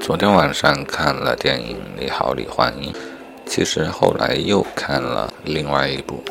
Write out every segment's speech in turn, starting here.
昨天晚上看了电影《你好，李焕英》，其实后来又看了另外一部。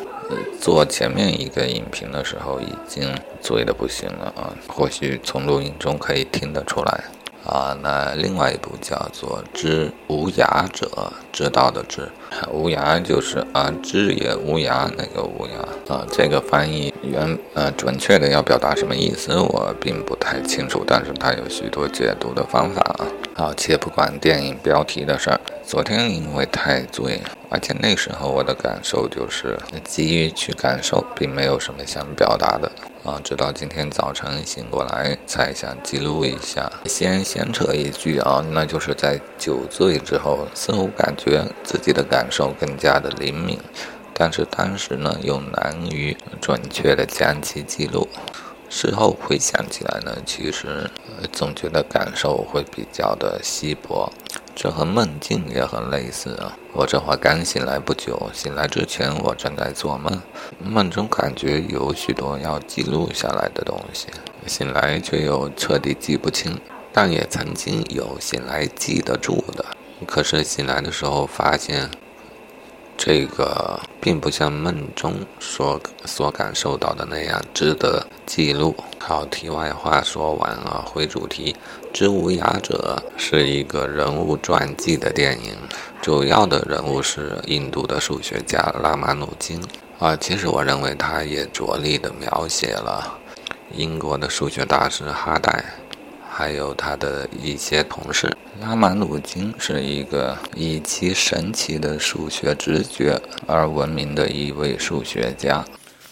做前面一个影评的时候，已经醉得不行了啊！或许从录音中可以听得出来。啊，那另外一部叫做《知无涯者》，知道的知，无涯就是啊，知也无涯那个无涯啊。这个翻译原呃准确的要表达什么意思，我并不太清楚，但是它有许多解读的方法啊。好，且不管电影标题的事儿，昨天因为太醉，而且那时候我的感受就是急于去感受，并没有什么想表达的。啊，直到今天早晨醒过来，才想记录一下。先闲扯一句啊，那就是在酒醉之后，似乎感觉自己的感受更加的灵敏，但是当时呢，又难于准确的将其记录。事后回想起来呢，其实总觉得感受会比较的稀薄。这和梦境也很类似啊！我这会刚醒来不久，醒来之前我正在做梦，梦中感觉有许多要记录下来的东西，醒来却又彻底记不清，但也曾经有醒来记得住的。可是醒来的时候发现。这个并不像梦中所所感受到的那样值得记录。好，题外话说完了，回主题，《知无涯者》是一个人物传记的电影，主要的人物是印度的数学家拉马努金。啊，其实我认为他也着力的描写了英国的数学大师哈代。还有他的一些同事，拉马努金是一个以其神奇的数学直觉而闻名的一位数学家，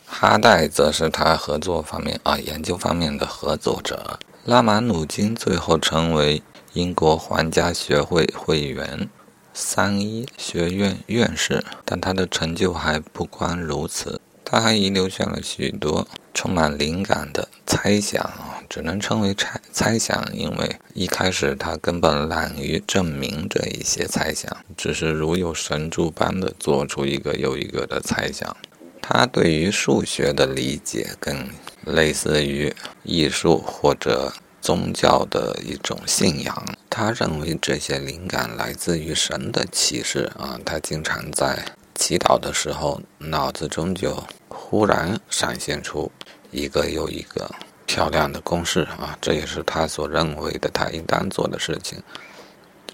哈代则是他合作方面啊研究方面的合作者。拉马努金最后成为英国皇家学会会员、三一学院院士，但他的成就还不光如此。他还遗留下了许多充满灵感的猜想啊，只能称为猜猜想，因为一开始他根本懒于证明这一些猜想，只是如有神助般的做出一个又一个的猜想。他对于数学的理解更类似于艺术或者宗教的一种信仰。他认为这些灵感来自于神的启示啊，他经常在祈祷的时候脑子中就。忽然闪现出一个又一个漂亮的公式啊！这也是他所认为的他应当做的事情。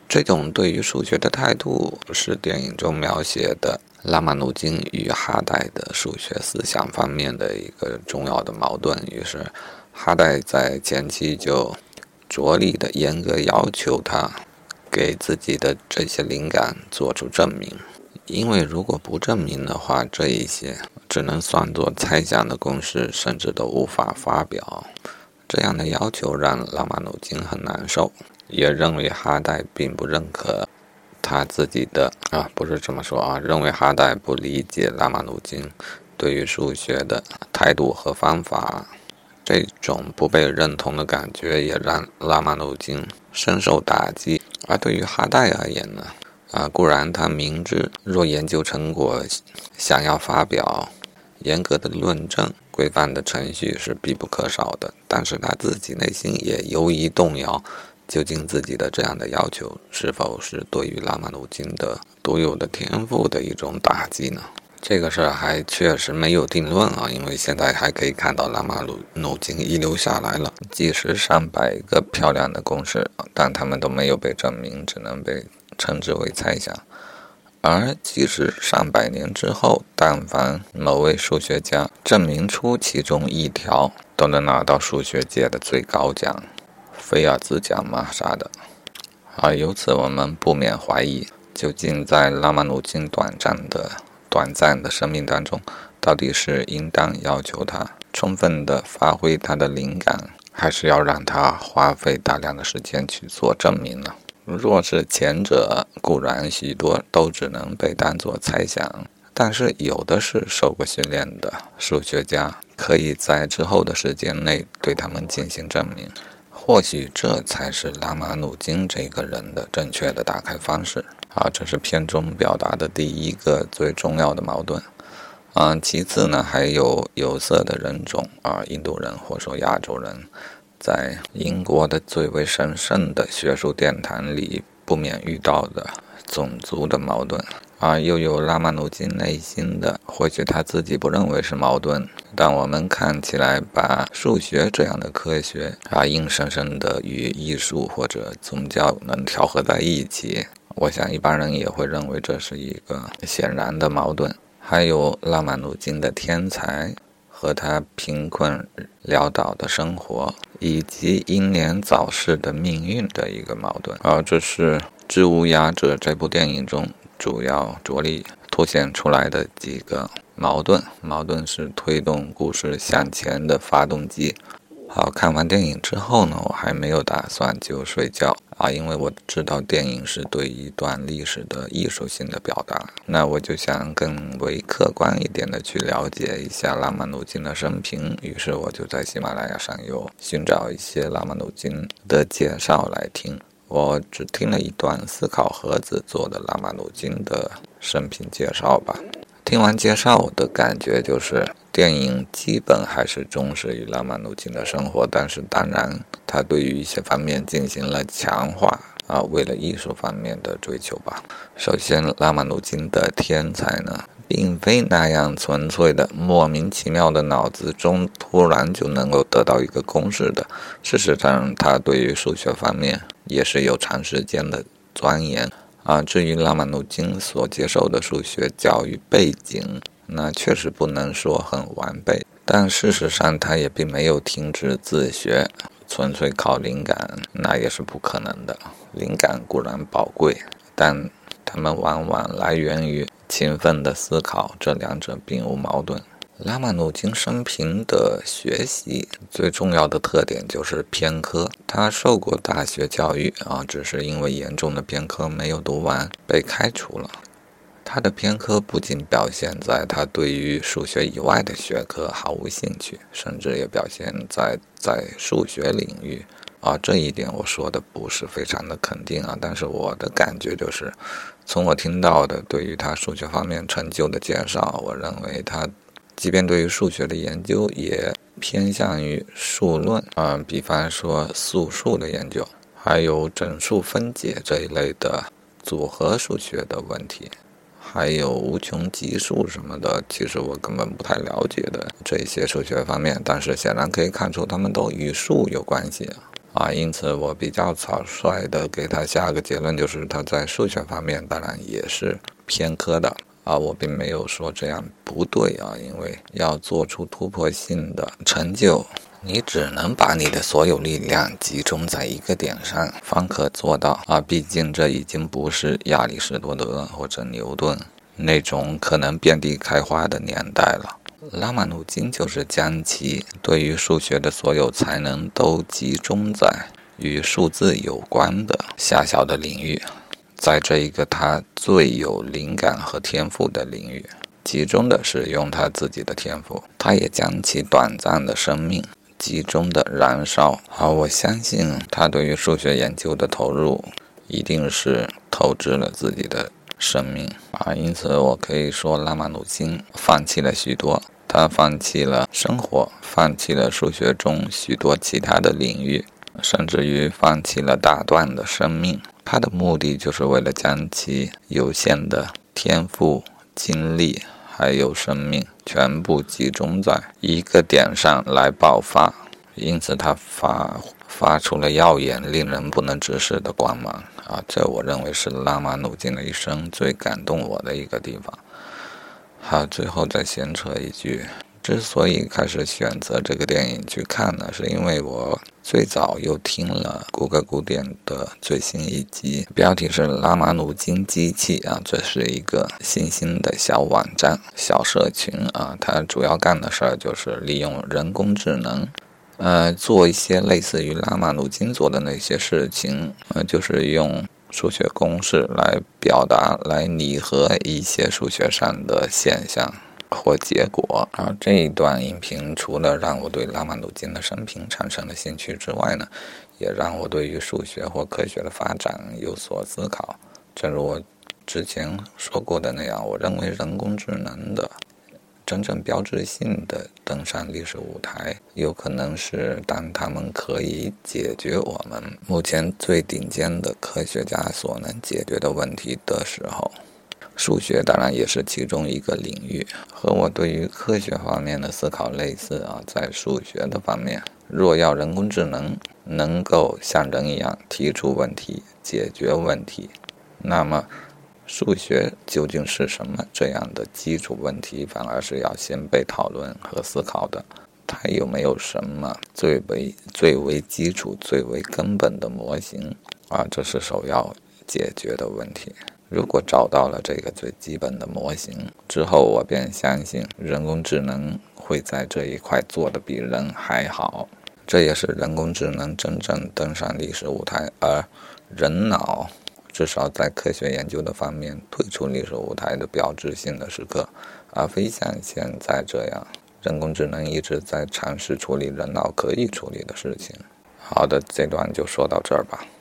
这种对于数学的态度，是电影中描写的拉马努金与哈代的数学思想方面的一个重要的矛盾。于是，哈代在前期就着力的严格要求他给自己的这些灵感做出证明。因为如果不证明的话，这一些只能算作猜想的公式，甚至都无法发表。这样的要求让拉马努金很难受，也认为哈代并不认可他自己的啊，不是这么说啊，认为哈代不理解拉马努金对于数学的态度和方法。这种不被认同的感觉也让拉马努金深受打击。而对于哈代而言呢？啊，固然他明知若研究成果想要发表，严格的论证、规范的程序是必不可少的，但是他自己内心也犹疑动摇，究竟自己的这样的要求是否是对于拉马努金的独有的天赋的一种打击呢？这个事儿还确实没有定论啊，因为现在还可以看到拉马努努金遗留下来了几十上百个漂亮的公式，但他们都没有被证明，只能被。称之为猜想，而即使上百年之后，但凡某位数学家证明出其中一条，都能拿到数学界的最高奖——菲尔兹奖嘛啥的。而由此，我们不免怀疑，究竟在拉曼努金短暂的、短暂的生命当中，到底是应当要求他充分的发挥他的灵感，还是要让他花费大量的时间去做证明呢？若是前者，固然许多都只能被当作猜想，但是有的是受过训练的数学家，可以在之后的时间内对他们进行证明。或许这才是拉马努金这个人的正确的打开方式。好，这是片中表达的第一个最重要的矛盾。啊，其次呢，还有有色的人种啊，印度人或说亚洲人。在英国的最为神圣的学术殿堂里不免遇到的种族的矛盾。啊，又有拉马努金内心的，或许他自己不认为是矛盾，但我们看起来把数学这样的科学啊，硬生生的与艺术或者宗教能调和在一起，我想一般人也会认为这是一个显然的矛盾。还有拉马努金的天才和他贫困潦倒的生活，以及英年早逝的命运的一个矛盾。而，这是《知无涯者》这部电影中。主要着力凸显出来的几个矛盾，矛盾是推动故事向前的发动机。好看完电影之后呢，我还没有打算就睡觉啊，因为我知道电影是对一段历史的艺术性的表达。那我就想更为客观一点的去了解一下拉马努金的生平，于是我就在喜马拉雅上又寻找一些拉马努金的介绍来听。我只听了一段思考盒子做的拉马努金的生平介绍吧。听完介绍，我的感觉就是电影基本还是忠实于拉马努金的生活，但是当然，他对于一些方面进行了强化啊，为了艺术方面的追求吧。首先，拉马努金的天才呢？并非那样纯粹的莫名其妙的脑子中突然就能够得到一个公式的。事实上，他对于数学方面也是有长时间的钻研啊。至于拉马努金所接受的数学教育背景，那确实不能说很完备，但事实上他也并没有停止自学。纯粹靠灵感，那也是不可能的。灵感固然宝贵，但它们往往来源于。勤奋的思考，这两者并无矛盾。拉马努金生平的学习最重要的特点就是偏科。他受过大学教育啊，只是因为严重的偏科没有读完被开除了。他的偏科不仅表现在他对于数学以外的学科毫无兴趣，甚至也表现在在数学领域。啊，这一点我说的不是非常的肯定啊，但是我的感觉就是，从我听到的对于他数学方面成就的介绍，我认为他即便对于数学的研究也偏向于数论啊，比方说素数的研究，还有整数分解这一类的组合数学的问题，还有无穷级数什么的，其实我根本不太了解的这些数学方面，但是显然可以看出他们都与数有关系。啊，因此我比较草率的给他下个结论，就是他在数学方面当然也是偏科的啊。我并没有说这样不对啊，因为要做出突破性的成就，你只能把你的所有力量集中在一个点上，方可做到啊。毕竟这已经不是亚里士多德或者牛顿那种可能遍地开花的年代了。拉马努金就是将其对于数学的所有才能都集中在与数字有关的狭小的领域，在这一个他最有灵感和天赋的领域，集中的使用他自己的天赋，他也将其短暂的生命集中的燃烧。好，我相信他对于数学研究的投入，一定是透支了自己的生命啊！因此，我可以说拉马努金放弃了许多。他放弃了生活，放弃了数学中许多其他的领域，甚至于放弃了大段的生命。他的目的就是为了将其有限的天赋、精力还有生命全部集中在一个点上来爆发。因此，它发发出了耀眼、令人不能直视的光芒啊！这我认为是拉玛努金的一生最感动我的一个地方。好，最后再闲扯一句，之所以开始选择这个电影去看呢，是因为我最早又听了谷歌古典的最新一集，标题是《拉马努金机器》啊，这是一个新兴的小网站、小社群啊，它主要干的事儿就是利用人工智能，呃，做一些类似于拉马努金做的那些事情，呃，就是用。数学公式来表达、来拟合一些数学上的现象或结果。而这一段影评除了让我对拉马努金的生平产生了兴趣之外呢，也让我对于数学或科学的发展有所思考。正如我之前说过的那样，我认为人工智能的真正标志性的登上历史舞台，有可能是当他们可以解决我们目前最顶尖的科学家所能解决的问题的时候。数学当然也是其中一个领域，和我对于科学方面的思考类似啊。在数学的方面，若要人工智能能够像人一样提出问题、解决问题，那么。数学究竟是什么？这样的基础问题反而是要先被讨论和思考的。它有没有什么最为最为基础、最为根本的模型啊？这是首要解决的问题。如果找到了这个最基本的模型之后，我便相信人工智能会在这一块做得比人还好。这也是人工智能真正登上历史舞台，而人脑。至少在科学研究的方面退出历史舞台的标志性的时刻，而非像现在这样，人工智能一直在尝试处理人脑可以处理的事情。好的，这段就说到这儿吧。